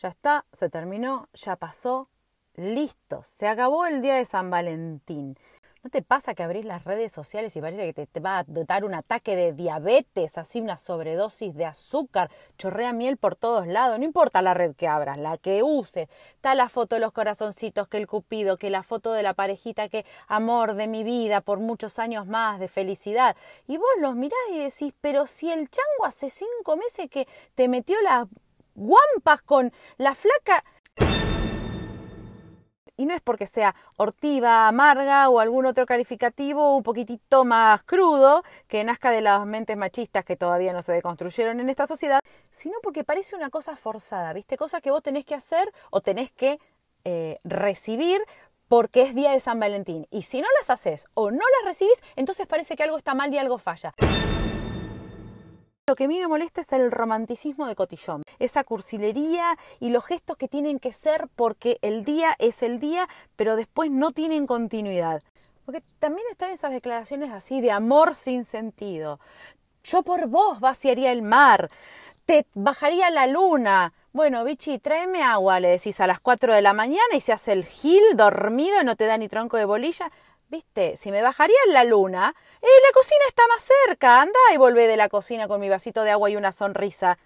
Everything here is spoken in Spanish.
ya está, se terminó, ya pasó, listo, se acabó el día de San Valentín. ¿No te pasa que abrís las redes sociales y parece que te, va a dar un ataque de diabetes, así una sobredosis de azúcar, chorrea miel por todos lados? No importa la red que abras, la que uses. Está la foto de los corazoncitos, que el cupido, que la foto de la parejita, que amor de mi vida por muchos años más de felicidad. Y vos los mirás y decís, pero si el chango hace cinco meses que te metió las guampas con la flaca y no es porque sea hortiva, amarga o algún otro calificativo un poquitito más crudo que nazca de las mentes machistas que todavía no se deconstruyeron en esta sociedad, sino porque parece una cosa forzada, ¿viste? Cosa que vos tenés que hacer o tenés que eh, recibir porque es día de San Valentín. Y si no las haces o no las recibís, entonces parece que algo está mal y algo falla. Lo que a mí me molesta es el romanticismo de cotillón, esa cursilería y los gestos que tienen que ser porque el día es el día, pero después no tienen continuidad. Porque también están esas declaraciones así de amor sin sentido. Yo por vos vaciaría el mar, te bajaría la luna. Bueno, bichi, tráeme agua, le decís a las 4 de la mañana y se hace el gil dormido y no te da ni tronco de bolilla. Viste, si me bajaría en la luna, eh, la cocina está más cerca. Anda y volvé de la cocina con mi vasito de agua y una sonrisa.